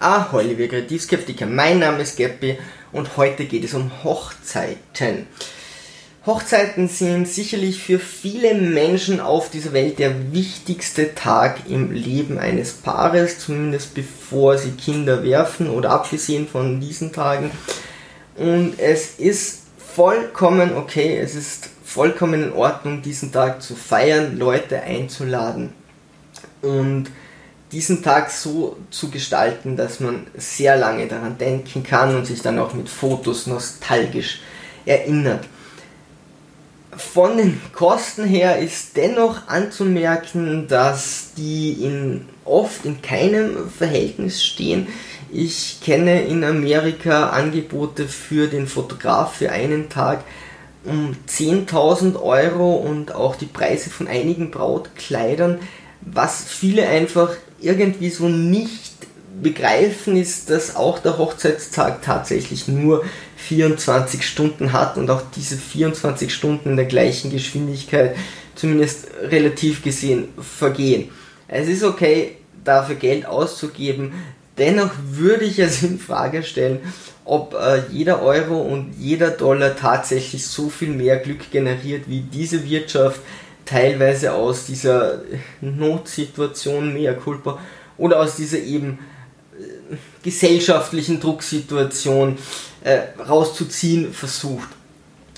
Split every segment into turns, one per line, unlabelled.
Ahoi, liebe Kreativskeptiker, mein Name ist Geppi und heute geht es um Hochzeiten. Hochzeiten sind sicherlich für viele Menschen auf dieser Welt der wichtigste Tag im Leben eines Paares, zumindest bevor sie Kinder werfen oder abgesehen von diesen Tagen. Und es ist vollkommen okay, es ist vollkommen in Ordnung, diesen Tag zu feiern, Leute einzuladen. Und diesen Tag so zu gestalten, dass man sehr lange daran denken kann und sich dann auch mit Fotos nostalgisch erinnert. Von den Kosten her ist dennoch anzumerken, dass die in, oft in keinem Verhältnis stehen. Ich kenne in Amerika Angebote für den Fotograf für einen Tag um 10.000 Euro und auch die Preise von einigen Brautkleidern, was viele einfach irgendwie so nicht begreifen, ist, dass auch der Hochzeitstag tatsächlich nur 24 Stunden hat und auch diese 24 Stunden in der gleichen Geschwindigkeit zumindest relativ gesehen vergehen. Es ist okay, dafür Geld auszugeben, dennoch würde ich es in Frage stellen, ob äh, jeder Euro und jeder Dollar tatsächlich so viel mehr Glück generiert, wie diese Wirtschaft teilweise aus dieser Notsituation, mehr culpa, oder aus dieser eben äh, gesellschaftlichen Drucksituation äh, rauszuziehen versucht.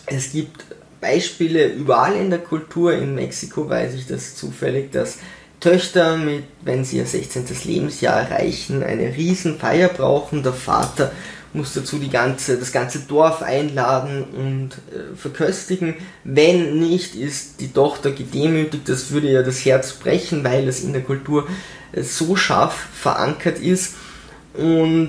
Es gibt Beispiele überall in der Kultur, in Mexiko weiß ich das zufällig, dass Töchter mit, wenn sie ihr 16. Lebensjahr erreichen, eine Riesenfeier brauchen. Der Vater muss dazu die ganze, das ganze Dorf einladen und äh, verköstigen. Wenn nicht, ist die Tochter gedemütigt. Das würde ja das Herz brechen, weil es in der Kultur äh, so scharf verankert ist und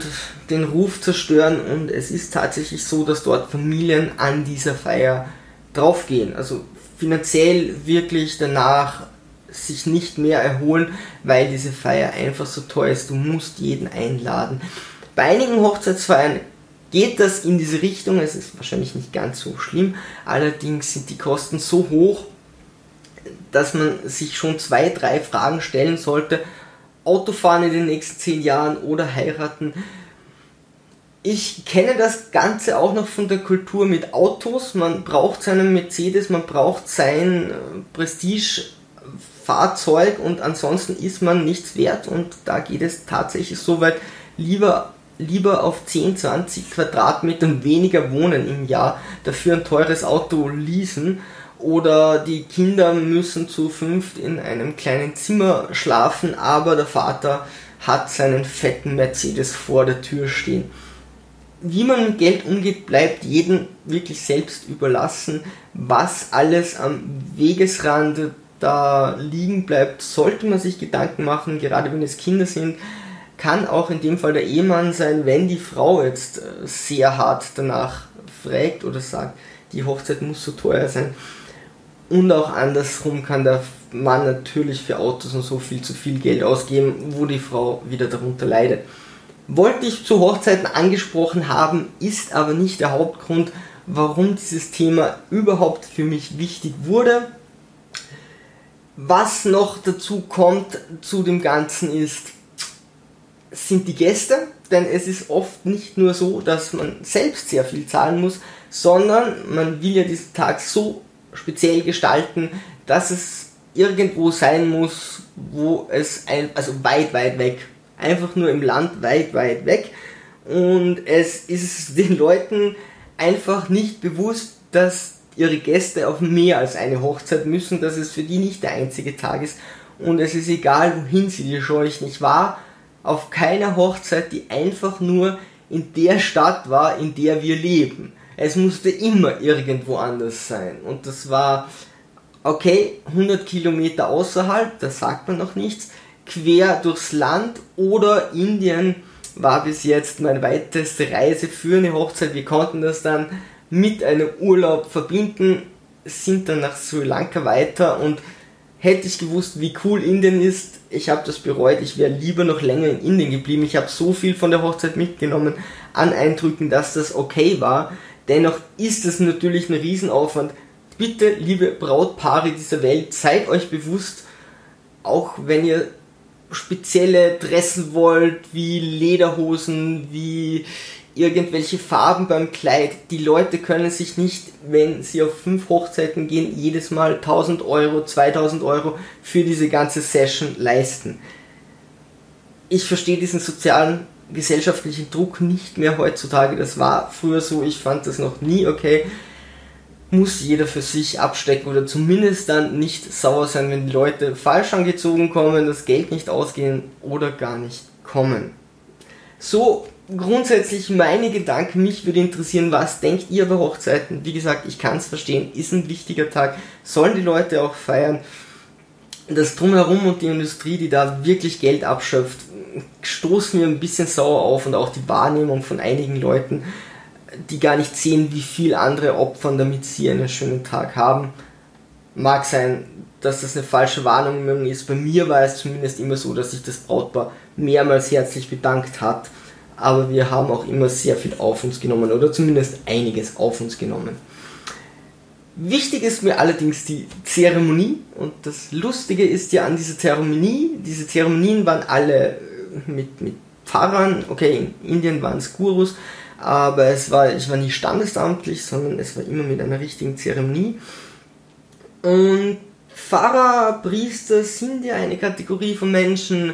den Ruf zerstören. Und es ist tatsächlich so, dass dort Familien an dieser Feier draufgehen. Also finanziell wirklich danach sich nicht mehr erholen, weil diese Feier einfach so teuer ist. Du musst jeden einladen. Bei einigen Hochzeitsfeiern geht das in diese Richtung, es ist wahrscheinlich nicht ganz so schlimm, allerdings sind die Kosten so hoch, dass man sich schon zwei, drei Fragen stellen sollte. Autofahren in den nächsten zehn Jahren oder heiraten. Ich kenne das Ganze auch noch von der Kultur mit Autos. Man braucht seinen Mercedes, man braucht sein äh, Prestige-Fahrzeug und ansonsten ist man nichts wert und da geht es tatsächlich so weit, lieber lieber auf 10, 20 Quadratmetern weniger wohnen im Jahr, dafür ein teures Auto leasen oder die Kinder müssen zu fünft in einem kleinen Zimmer schlafen, aber der Vater hat seinen fetten Mercedes vor der Tür stehen. Wie man mit Geld umgeht, bleibt jedem wirklich selbst überlassen. Was alles am Wegesrand da liegen bleibt, sollte man sich Gedanken machen, gerade wenn es Kinder sind kann auch in dem Fall der Ehemann sein, wenn die Frau jetzt äh, sehr hart danach fragt oder sagt, die Hochzeit muss so teuer sein. Und auch andersrum kann der Mann natürlich für Autos und so viel zu viel Geld ausgeben, wo die Frau wieder darunter leidet. Wollte ich zu Hochzeiten angesprochen haben, ist aber nicht der Hauptgrund, warum dieses Thema überhaupt für mich wichtig wurde. Was noch dazu kommt zu dem Ganzen ist, sind die Gäste, denn es ist oft nicht nur so, dass man selbst sehr viel zahlen muss, sondern man will ja diesen Tag so speziell gestalten, dass es irgendwo sein muss, wo es ein, also weit, weit weg, einfach nur im Land weit, weit weg. Und es ist den Leuten einfach nicht bewusst, dass ihre Gäste auf mehr als eine Hochzeit müssen, dass es für die nicht der einzige Tag ist. Und es ist egal, wohin sie die Scheuch nicht wahr auf keiner Hochzeit, die einfach nur in der Stadt war, in der wir leben. Es musste immer irgendwo anders sein. Und das war, okay, 100 Kilometer außerhalb, da sagt man noch nichts, quer durchs Land oder Indien war bis jetzt meine weiteste Reise für eine Hochzeit. Wir konnten das dann mit einem Urlaub verbinden, sind dann nach Sri Lanka weiter und hätte ich gewusst, wie cool Indien ist, ich habe das bereut, ich wäre lieber noch länger in Indien geblieben. Ich habe so viel von der Hochzeit mitgenommen an Eindrücken, dass das okay war. Dennoch ist es natürlich ein Riesenaufwand. Bitte, liebe Brautpaare dieser Welt, seid euch bewusst, auch wenn ihr spezielle Dressen wollt, wie Lederhosen, wie irgendwelche Farben beim Kleid. Die Leute können sich nicht, wenn sie auf fünf Hochzeiten gehen, jedes Mal 1000 Euro, 2000 Euro für diese ganze Session leisten. Ich verstehe diesen sozialen, gesellschaftlichen Druck nicht mehr heutzutage. Das war früher so, ich fand das noch nie okay. Muss jeder für sich abstecken oder zumindest dann nicht sauer sein, wenn die Leute falsch angezogen kommen, das Geld nicht ausgehen oder gar nicht kommen. So grundsätzlich meine Gedanken. Mich würde interessieren, was denkt ihr über Hochzeiten? Wie gesagt, ich kann es verstehen, ist ein wichtiger Tag, sollen die Leute auch feiern. Das Drumherum und die Industrie, die da wirklich Geld abschöpft, stoßt mir ein bisschen sauer auf und auch die Wahrnehmung von einigen Leuten, die gar nicht sehen, wie viel andere opfern, damit sie einen schönen Tag haben. Mag sein, dass das eine falsche Warnung ist. Bei mir war es zumindest immer so, dass sich das Brautpaar mehrmals herzlich bedankt hat aber wir haben auch immer sehr viel auf uns genommen oder zumindest einiges auf uns genommen. Wichtig ist mir allerdings die Zeremonie und das Lustige ist ja an dieser Zeremonie, diese Zeremonien waren alle äh, mit, mit Pfarrern, okay, in Indien waren es Gurus, aber es war, ich war nie standesamtlich, sondern es war immer mit einer richtigen Zeremonie. Und Pfarrer, Priester sind ja eine Kategorie von Menschen,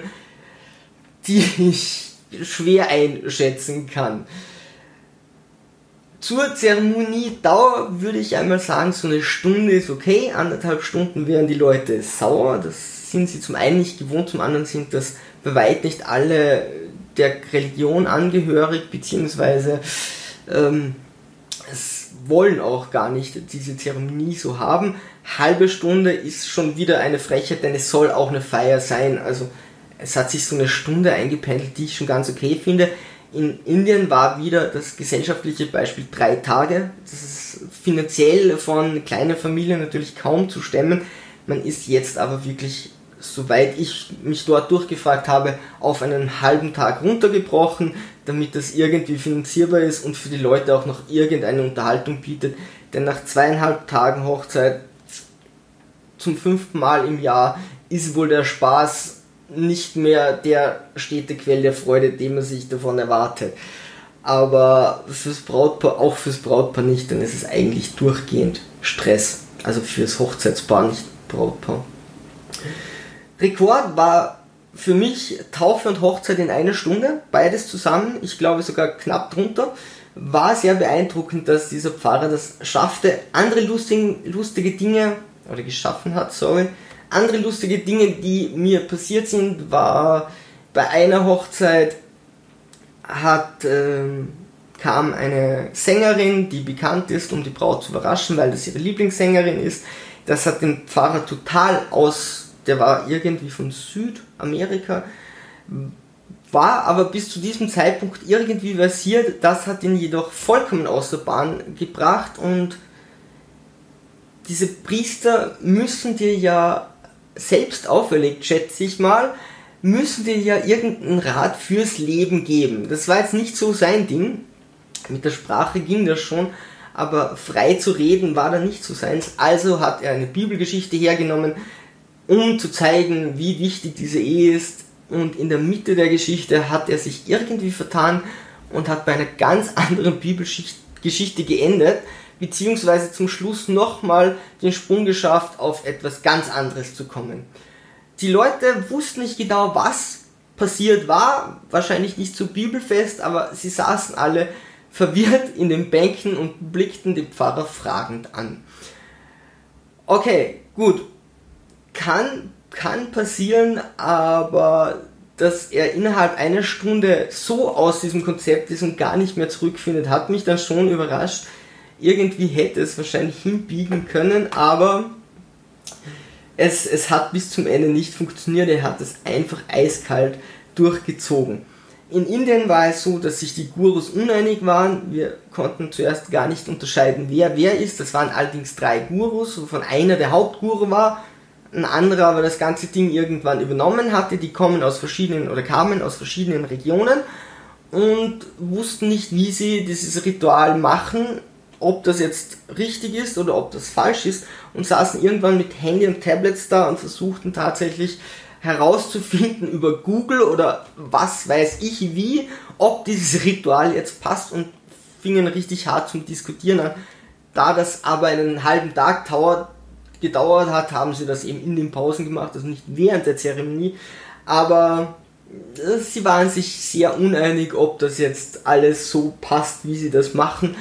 die ich schwer einschätzen kann. Zur Zeremoniedauer würde ich einmal sagen, so eine Stunde ist okay, anderthalb Stunden wären die Leute sauer, das sind sie zum einen nicht gewohnt, zum anderen sind das bei weit nicht alle der Religion angehörig, beziehungsweise ähm, es wollen auch gar nicht diese Zeremonie so haben. Halbe Stunde ist schon wieder eine Frechheit, denn es soll auch eine Feier sein, also es hat sich so eine Stunde eingependelt, die ich schon ganz okay finde. In Indien war wieder das gesellschaftliche Beispiel drei Tage. Das ist finanziell von kleinen Familien natürlich kaum zu stemmen. Man ist jetzt aber wirklich, soweit ich mich dort durchgefragt habe, auf einen halben Tag runtergebrochen, damit das irgendwie finanzierbar ist und für die Leute auch noch irgendeine Unterhaltung bietet. Denn nach zweieinhalb Tagen Hochzeit zum fünften Mal im Jahr ist wohl der Spaß nicht mehr der stete Quell der Freude, den man sich davon erwartet. Aber fürs Brautpaar, auch fürs Brautpaar nicht, denn es ist eigentlich durchgehend Stress. Also fürs Hochzeitspaar, nicht Brautpaar. Rekord war für mich Taufe und Hochzeit in einer Stunde, beides zusammen, ich glaube sogar knapp drunter. War sehr beeindruckend, dass dieser Pfarrer das schaffte, andere lustige, lustige Dinge, oder geschaffen hat, sorry, andere lustige Dinge, die mir passiert sind, war bei einer Hochzeit hat, ähm, kam eine Sängerin, die bekannt ist, um die Braut zu überraschen, weil das ihre Lieblingssängerin ist. Das hat den Pfarrer total aus, der war irgendwie von Südamerika, war aber bis zu diesem Zeitpunkt irgendwie versiert. Das hat ihn jedoch vollkommen aus der Bahn gebracht und diese Priester müssen dir ja selbst auferlegt, schätze ich mal, müssen dir ja irgendeinen Rat fürs Leben geben. Das war jetzt nicht so sein Ding. Mit der Sprache ging das schon, aber frei zu reden war da nicht so seins. Also hat er eine Bibelgeschichte hergenommen, um zu zeigen, wie wichtig diese Ehe ist. Und in der Mitte der Geschichte hat er sich irgendwie vertan und hat bei einer ganz anderen Bibelgeschichte geendet beziehungsweise zum Schluss nochmal den Sprung geschafft, auf etwas ganz anderes zu kommen. Die Leute wussten nicht genau, was passiert war, wahrscheinlich nicht so bibelfest, aber sie saßen alle verwirrt in den Bänken und blickten den Pfarrer fragend an. Okay, gut, kann, kann passieren, aber dass er innerhalb einer Stunde so aus diesem Konzept ist und gar nicht mehr zurückfindet, hat mich dann schon überrascht irgendwie hätte es wahrscheinlich hinbiegen können, aber es, es hat bis zum Ende nicht funktioniert. Er hat es einfach eiskalt durchgezogen. In Indien war es so, dass sich die Gurus uneinig waren. Wir konnten zuerst gar nicht unterscheiden, wer wer ist. Das waren allerdings drei Gurus, wovon einer der Hauptguru war, ein anderer aber das ganze Ding irgendwann übernommen hatte. Die kommen aus verschiedenen oder kamen aus verschiedenen Regionen und wussten nicht, wie sie dieses Ritual machen ob das jetzt richtig ist oder ob das falsch ist und saßen irgendwann mit Handy und Tablets da und versuchten tatsächlich herauszufinden über Google oder was weiß ich wie, ob dieses Ritual jetzt passt und fingen richtig hart zum Diskutieren an. Da das aber einen halben Tag dauert, gedauert hat, haben sie das eben in den Pausen gemacht, also nicht während der Zeremonie. Aber äh, sie waren sich sehr uneinig, ob das jetzt alles so passt, wie sie das machen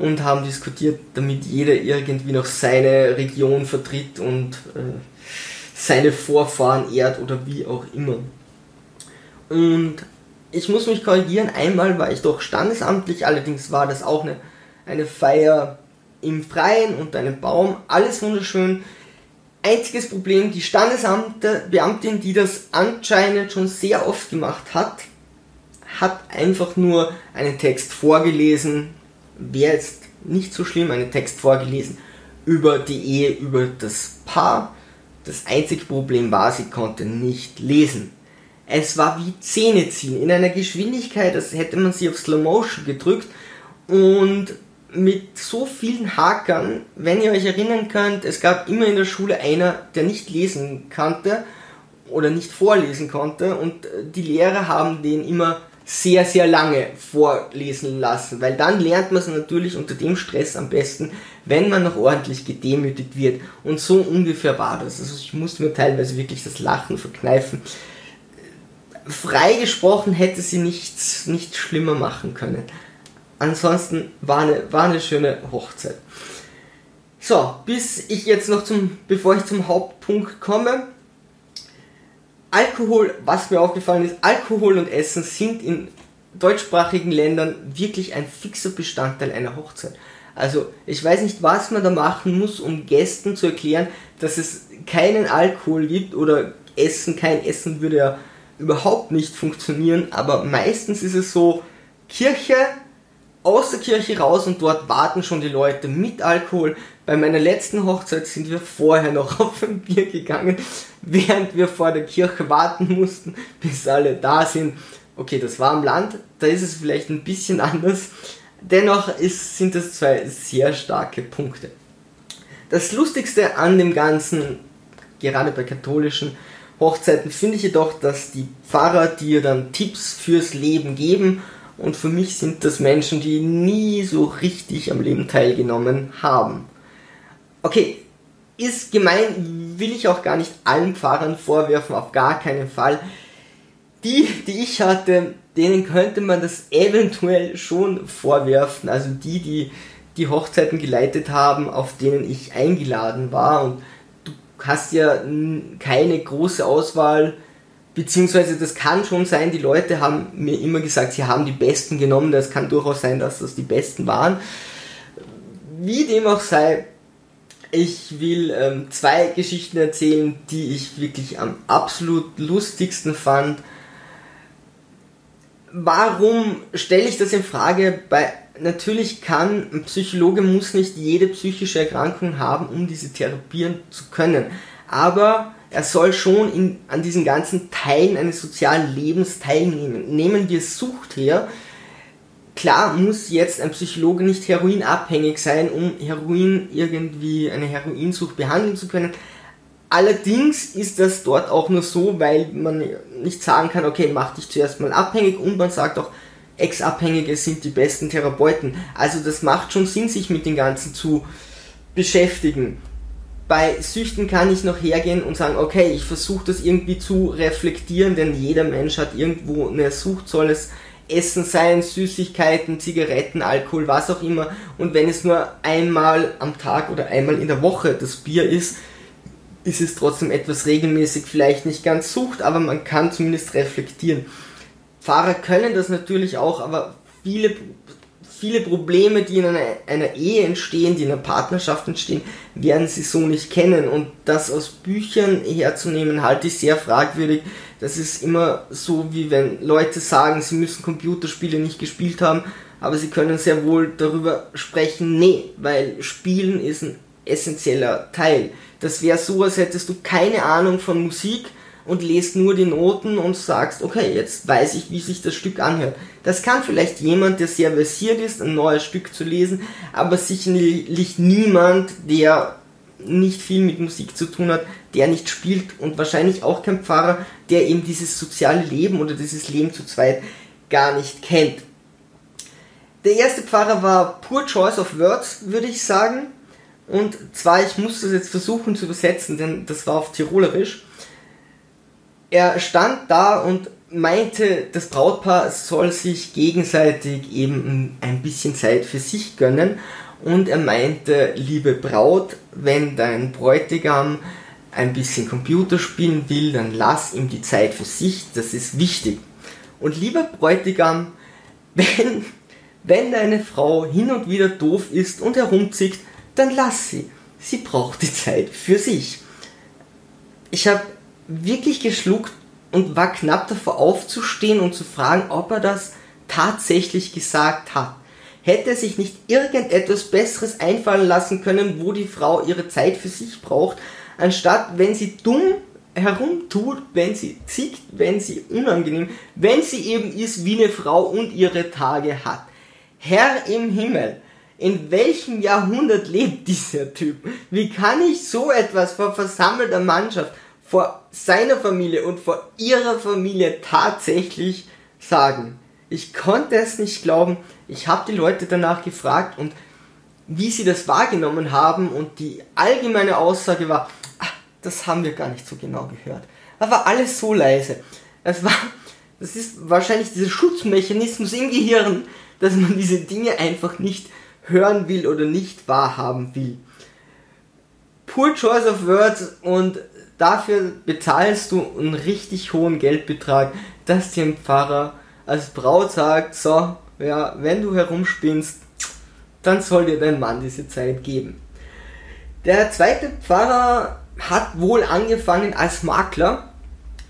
und haben diskutiert, damit jeder irgendwie noch seine Region vertritt und äh, seine Vorfahren ehrt oder wie auch immer. Und ich muss mich korrigieren, einmal war ich doch standesamtlich, allerdings war das auch eine, eine Feier im Freien unter einem Baum, alles wunderschön. Einziges Problem, die Standesamtbeamtin, die das anscheinend schon sehr oft gemacht hat, hat einfach nur einen Text vorgelesen, wäre jetzt nicht so schlimm, einen Text vorgelesen über die Ehe, über das Paar. Das einzige Problem war, sie konnte nicht lesen. Es war wie Zähne ziehen, in einer Geschwindigkeit, als hätte man sie auf Slow Motion gedrückt und mit so vielen Hakern, wenn ihr euch erinnern könnt, es gab immer in der Schule einer, der nicht lesen kannte oder nicht vorlesen konnte und die Lehrer haben den immer sehr, sehr lange vorlesen lassen, weil dann lernt man es natürlich unter dem Stress am besten, wenn man noch ordentlich gedemütigt wird. Und so ungefähr war das. Also ich musste mir teilweise wirklich das Lachen verkneifen. Freigesprochen hätte sie nichts, nichts schlimmer machen können ansonsten war eine, war eine schöne Hochzeit. So, bis ich jetzt noch zum, bevor ich zum Hauptpunkt komme. Alkohol, was mir aufgefallen ist, Alkohol und Essen sind in deutschsprachigen Ländern wirklich ein fixer Bestandteil einer Hochzeit. Also ich weiß nicht, was man da machen muss, um Gästen zu erklären, dass es keinen Alkohol gibt oder Essen, kein Essen würde ja überhaupt nicht funktionieren, aber meistens ist es so, Kirche, aus der Kirche raus und dort warten schon die Leute mit Alkohol. Bei meiner letzten Hochzeit sind wir vorher noch auf ein Bier gegangen, während wir vor der Kirche warten mussten, bis alle da sind. Okay, das war am Land, da ist es vielleicht ein bisschen anders. Dennoch ist, sind das zwei sehr starke Punkte. Das Lustigste an dem Ganzen, gerade bei katholischen Hochzeiten, finde ich jedoch, dass die Pfarrer dir dann Tipps fürs Leben geben und für mich sind das Menschen, die nie so richtig am Leben teilgenommen haben. Okay, ist gemein, will ich auch gar nicht allen Pfarrern vorwerfen, auf gar keinen Fall. Die, die ich hatte, denen könnte man das eventuell schon vorwerfen. Also die, die die Hochzeiten geleitet haben, auf denen ich eingeladen war. Und du hast ja keine große Auswahl Beziehungsweise das kann schon sein, die Leute haben mir immer gesagt, sie haben die Besten genommen. Das kann durchaus sein, dass das die Besten waren. Wie dem auch sei, ich will ähm, zwei Geschichten erzählen, die ich wirklich am absolut lustigsten fand. Warum stelle ich das in Frage? Bei, natürlich kann ein Psychologe muss nicht jede psychische Erkrankung haben, um diese therapieren zu können. Aber er soll schon in, an diesen ganzen Teilen eines sozialen Lebens teilnehmen. Nehmen wir Sucht her. Klar muss jetzt ein Psychologe nicht heroinabhängig sein, um Heroin irgendwie eine Heroinsucht behandeln zu können. Allerdings ist das dort auch nur so, weil man nicht sagen kann, okay, mach dich zuerst mal abhängig und man sagt auch, Ex-Abhängige sind die besten Therapeuten. Also das macht schon Sinn, sich mit den Ganzen zu beschäftigen bei Süchten kann ich noch hergehen und sagen, okay, ich versuche das irgendwie zu reflektieren, denn jeder Mensch hat irgendwo eine Sucht, soll es Essen sein, Süßigkeiten, Zigaretten, Alkohol, was auch immer. Und wenn es nur einmal am Tag oder einmal in der Woche das Bier ist, ist es trotzdem etwas regelmäßig, vielleicht nicht ganz Sucht, aber man kann zumindest reflektieren. Fahrer können das natürlich auch, aber viele viele Probleme, die in einer, einer, Ehe entstehen, die in einer Partnerschaft entstehen, werden sie so nicht kennen. Und das aus Büchern herzunehmen, halte ich sehr fragwürdig. Das ist immer so, wie wenn Leute sagen, sie müssen Computerspiele nicht gespielt haben, aber sie können sehr wohl darüber sprechen, nee, weil Spielen ist ein essentieller Teil. Das wäre so, als hättest du keine Ahnung von Musik, und lest nur die Noten und sagst, okay, jetzt weiß ich, wie sich das Stück anhört. Das kann vielleicht jemand, der sehr versiert ist, ein neues Stück zu lesen, aber sicherlich niemand, der nicht viel mit Musik zu tun hat, der nicht spielt und wahrscheinlich auch kein Pfarrer, der eben dieses soziale Leben oder dieses Leben zu zweit gar nicht kennt. Der erste Pfarrer war Poor Choice of Words, würde ich sagen. Und zwar, ich muss das jetzt versuchen zu übersetzen, denn das war auf Tirolerisch. Er stand da und meinte, das Brautpaar soll sich gegenseitig eben ein bisschen Zeit für sich gönnen. Und er meinte, liebe Braut, wenn dein Bräutigam ein bisschen Computer spielen will, dann lass ihm die Zeit für sich, das ist wichtig. Und lieber Bräutigam, wenn, wenn deine Frau hin und wieder doof ist und herumzieht, dann lass sie. Sie braucht die Zeit für sich. Ich habe wirklich geschluckt und war knapp davor aufzustehen und zu fragen, ob er das tatsächlich gesagt hat. Hätte er sich nicht irgendetwas Besseres einfallen lassen können, wo die Frau ihre Zeit für sich braucht, anstatt wenn sie dumm herumtut, wenn sie zickt, wenn sie unangenehm, wenn sie eben ist wie eine Frau und ihre Tage hat. Herr im Himmel, in welchem Jahrhundert lebt dieser Typ? Wie kann ich so etwas vor versammelter Mannschaft vor seiner Familie und vor ihrer Familie tatsächlich sagen. Ich konnte es nicht glauben. Ich habe die Leute danach gefragt und wie sie das wahrgenommen haben und die allgemeine Aussage war, ach, das haben wir gar nicht so genau gehört. Da war alles so leise. Es war, das ist wahrscheinlich dieser Schutzmechanismus im Gehirn, dass man diese Dinge einfach nicht hören will oder nicht wahrhaben will. Poor choice of words und Dafür bezahlst du einen richtig hohen Geldbetrag, dass dir ein Pfarrer als Braut sagt, so, ja, wenn du herumspinnst, dann soll dir dein Mann diese Zeit geben. Der zweite Pfarrer hat wohl angefangen als Makler.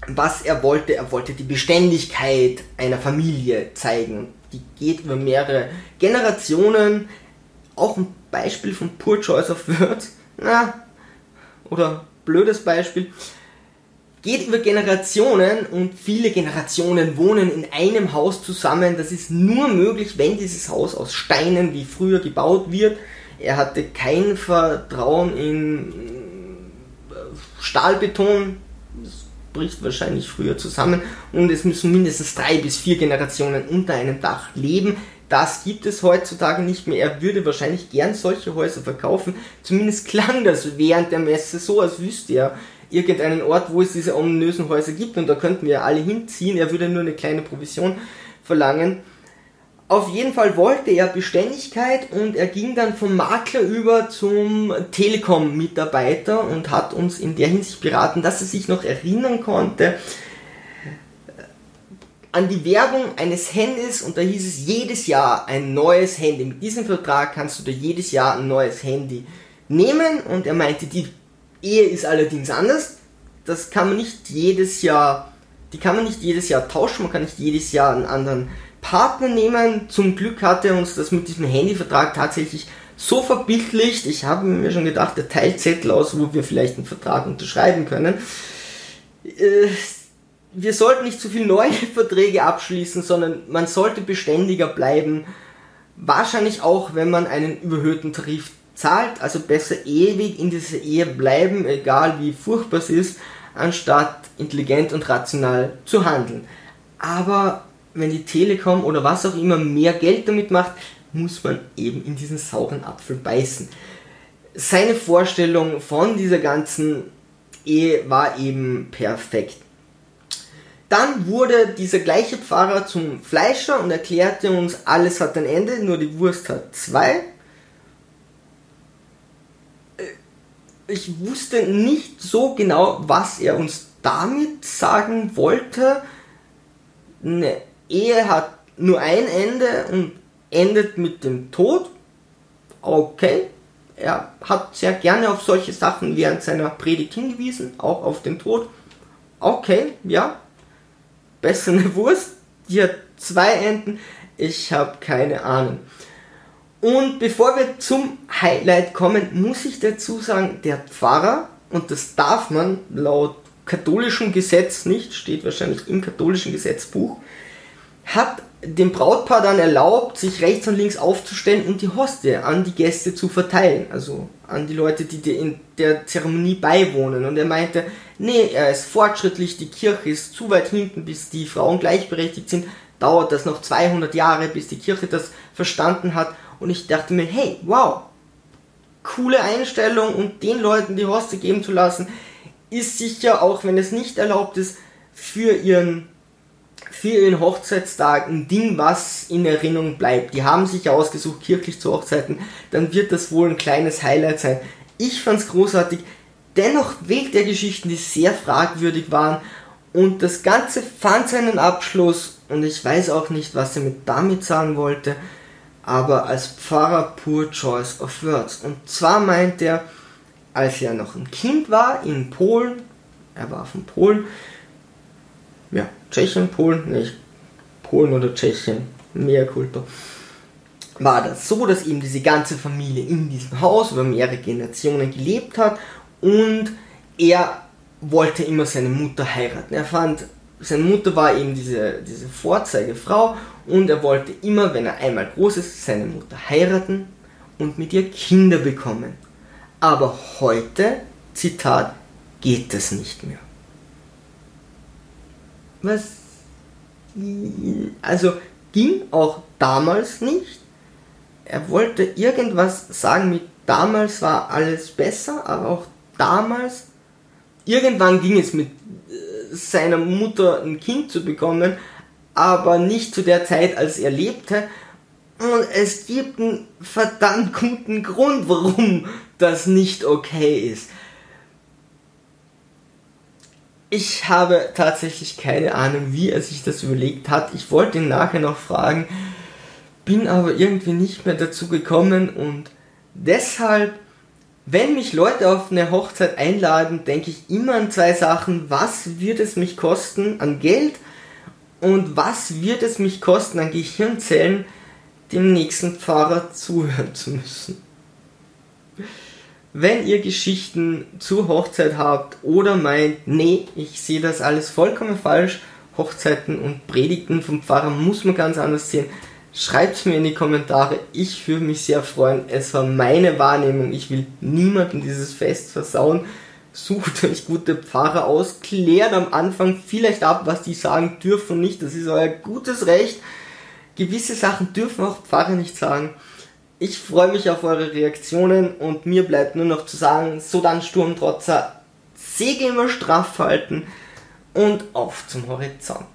Was er wollte, er wollte die Beständigkeit einer Familie zeigen. Die geht über mehrere Generationen. Auch ein Beispiel von Poor Choice of Words. Na, oder blödes Beispiel, geht über Generationen und viele Generationen wohnen in einem Haus zusammen. Das ist nur möglich, wenn dieses Haus aus Steinen wie früher gebaut wird. Er hatte kein Vertrauen in äh, Stahlbeton. Das bricht wahrscheinlich früher zusammen. Und es müssen mindestens drei bis vier Generationen unter einem Dach leben. Das gibt es heutzutage nicht mehr. Er würde wahrscheinlich gern solche Häuser verkaufen. Zumindest klang das während der Messe so, als wüsste er irgendeinen Ort, wo es diese ominösen Häuser gibt und da könnten wir alle hinziehen. Er würde nur eine kleine Provision verlangen. Auf jeden Fall wollte er Beständigkeit und er ging dann vom Makler über zum Telekom-Mitarbeiter und hat uns in der Hinsicht beraten, dass er sich noch erinnern konnte, an die Werbung eines Handys und da hieß es jedes Jahr ein neues Handy. Mit diesem Vertrag kannst du dir jedes Jahr ein neues Handy nehmen und er meinte, die Ehe ist allerdings anders. Das kann man nicht jedes Jahr, die kann man nicht jedes Jahr tauschen, man kann nicht jedes Jahr einen anderen Partner nehmen. Zum Glück hat er uns das mit diesem Handyvertrag tatsächlich so verbildlicht. Ich habe mir schon gedacht, der teilt Zettel aus, wo wir vielleicht einen Vertrag unterschreiben können. Äh, wir sollten nicht zu viel neue Verträge abschließen, sondern man sollte beständiger bleiben. Wahrscheinlich auch, wenn man einen überhöhten Tarif zahlt, also besser ewig in dieser Ehe bleiben, egal wie furchtbar es ist, anstatt intelligent und rational zu handeln. Aber wenn die Telekom oder was auch immer mehr Geld damit macht, muss man eben in diesen sauren Apfel beißen. Seine Vorstellung von dieser ganzen Ehe war eben perfekt. Dann wurde dieser gleiche Pfarrer zum Fleischer und erklärte uns, alles hat ein Ende, nur die Wurst hat zwei. Äh, ich wusste nicht so genau, was er uns damit sagen wollte. Eine Ehe hat nur ein Ende und endet mit dem Tod. Okay, er hat sehr gerne auf solche Sachen während seiner Predigt hingewiesen, auch auf den Tod. Okay, ja, besser eine Wurst, die hat zwei Enden, ich habe keine Ahnung. Und bevor wir zum Highlight kommen, muss ich dazu sagen, der Pfarrer, und das darf man laut katholischem Gesetz nicht, steht wahrscheinlich im katholischen Gesetzbuch, hat dem Brautpaar dann erlaubt, sich rechts und links aufzustellen und die Hostie an die Gäste zu verteilen, also an die Leute, die in der Zeremonie beiwohnen. Und er meinte, nee, er ist fortschrittlich, die Kirche ist zu weit hinten, bis die Frauen gleichberechtigt sind, dauert das noch 200 Jahre, bis die Kirche das verstanden hat. Und ich dachte mir, hey, wow, coole Einstellung und den Leuten die Hostie geben zu lassen, ist sicher, auch wenn es nicht erlaubt ist, für ihren für ihren Hochzeitstag ein Ding, was in Erinnerung bleibt. Die haben sich ausgesucht, kirchlich zu Hochzeiten, dann wird das wohl ein kleines Highlight sein. Ich fand's großartig. Dennoch wählt er Geschichten, die sehr fragwürdig waren und das Ganze fand seinen Abschluss und ich weiß auch nicht, was er mit damit sagen wollte, aber als Pfarrer pure choice of words. Und zwar meint er, als er noch ein Kind war in Polen, er war von Polen, ja, Tschechien, Polen, nicht Polen oder Tschechien, mehr Kultur, war das so, dass eben diese ganze Familie in diesem Haus über mehrere Generationen gelebt hat und er wollte immer seine Mutter heiraten. Er fand, seine Mutter war eben diese, diese Vorzeigefrau und er wollte immer, wenn er einmal groß ist, seine Mutter heiraten und mit ihr Kinder bekommen. Aber heute, Zitat, geht es nicht mehr. Was? Also ging auch damals nicht. Er wollte irgendwas sagen mit damals war alles besser, aber auch damals. Irgendwann ging es mit äh, seiner Mutter ein Kind zu bekommen, aber nicht zu der Zeit, als er lebte. Und es gibt einen verdammt guten Grund, warum das nicht okay ist. Ich habe tatsächlich keine Ahnung, wie er sich das überlegt hat. Ich wollte ihn nachher noch fragen, bin aber irgendwie nicht mehr dazu gekommen und deshalb, wenn mich Leute auf eine Hochzeit einladen, denke ich immer an zwei Sachen. Was wird es mich kosten an Geld und was wird es mich kosten an Gehirnzellen, dem nächsten Pfarrer zuhören zu müssen? Wenn ihr Geschichten zur Hochzeit habt oder meint, nee, ich sehe das alles vollkommen falsch, Hochzeiten und Predigten vom Pfarrer muss man ganz anders sehen, schreibt es mir in die Kommentare. Ich würde mich sehr freuen. Es war meine Wahrnehmung. Ich will niemanden dieses Fest versauen. Sucht euch gute Pfarrer aus, klärt am Anfang vielleicht ab, was die sagen dürfen und nicht. Das ist euer gutes Recht. Gewisse Sachen dürfen auch Pfarrer nicht sagen. Ich freue mich auf eure Reaktionen und mir bleibt nur noch zu sagen, so dann Sturmtrotzer, Segel immer straff halten und auf zum Horizont.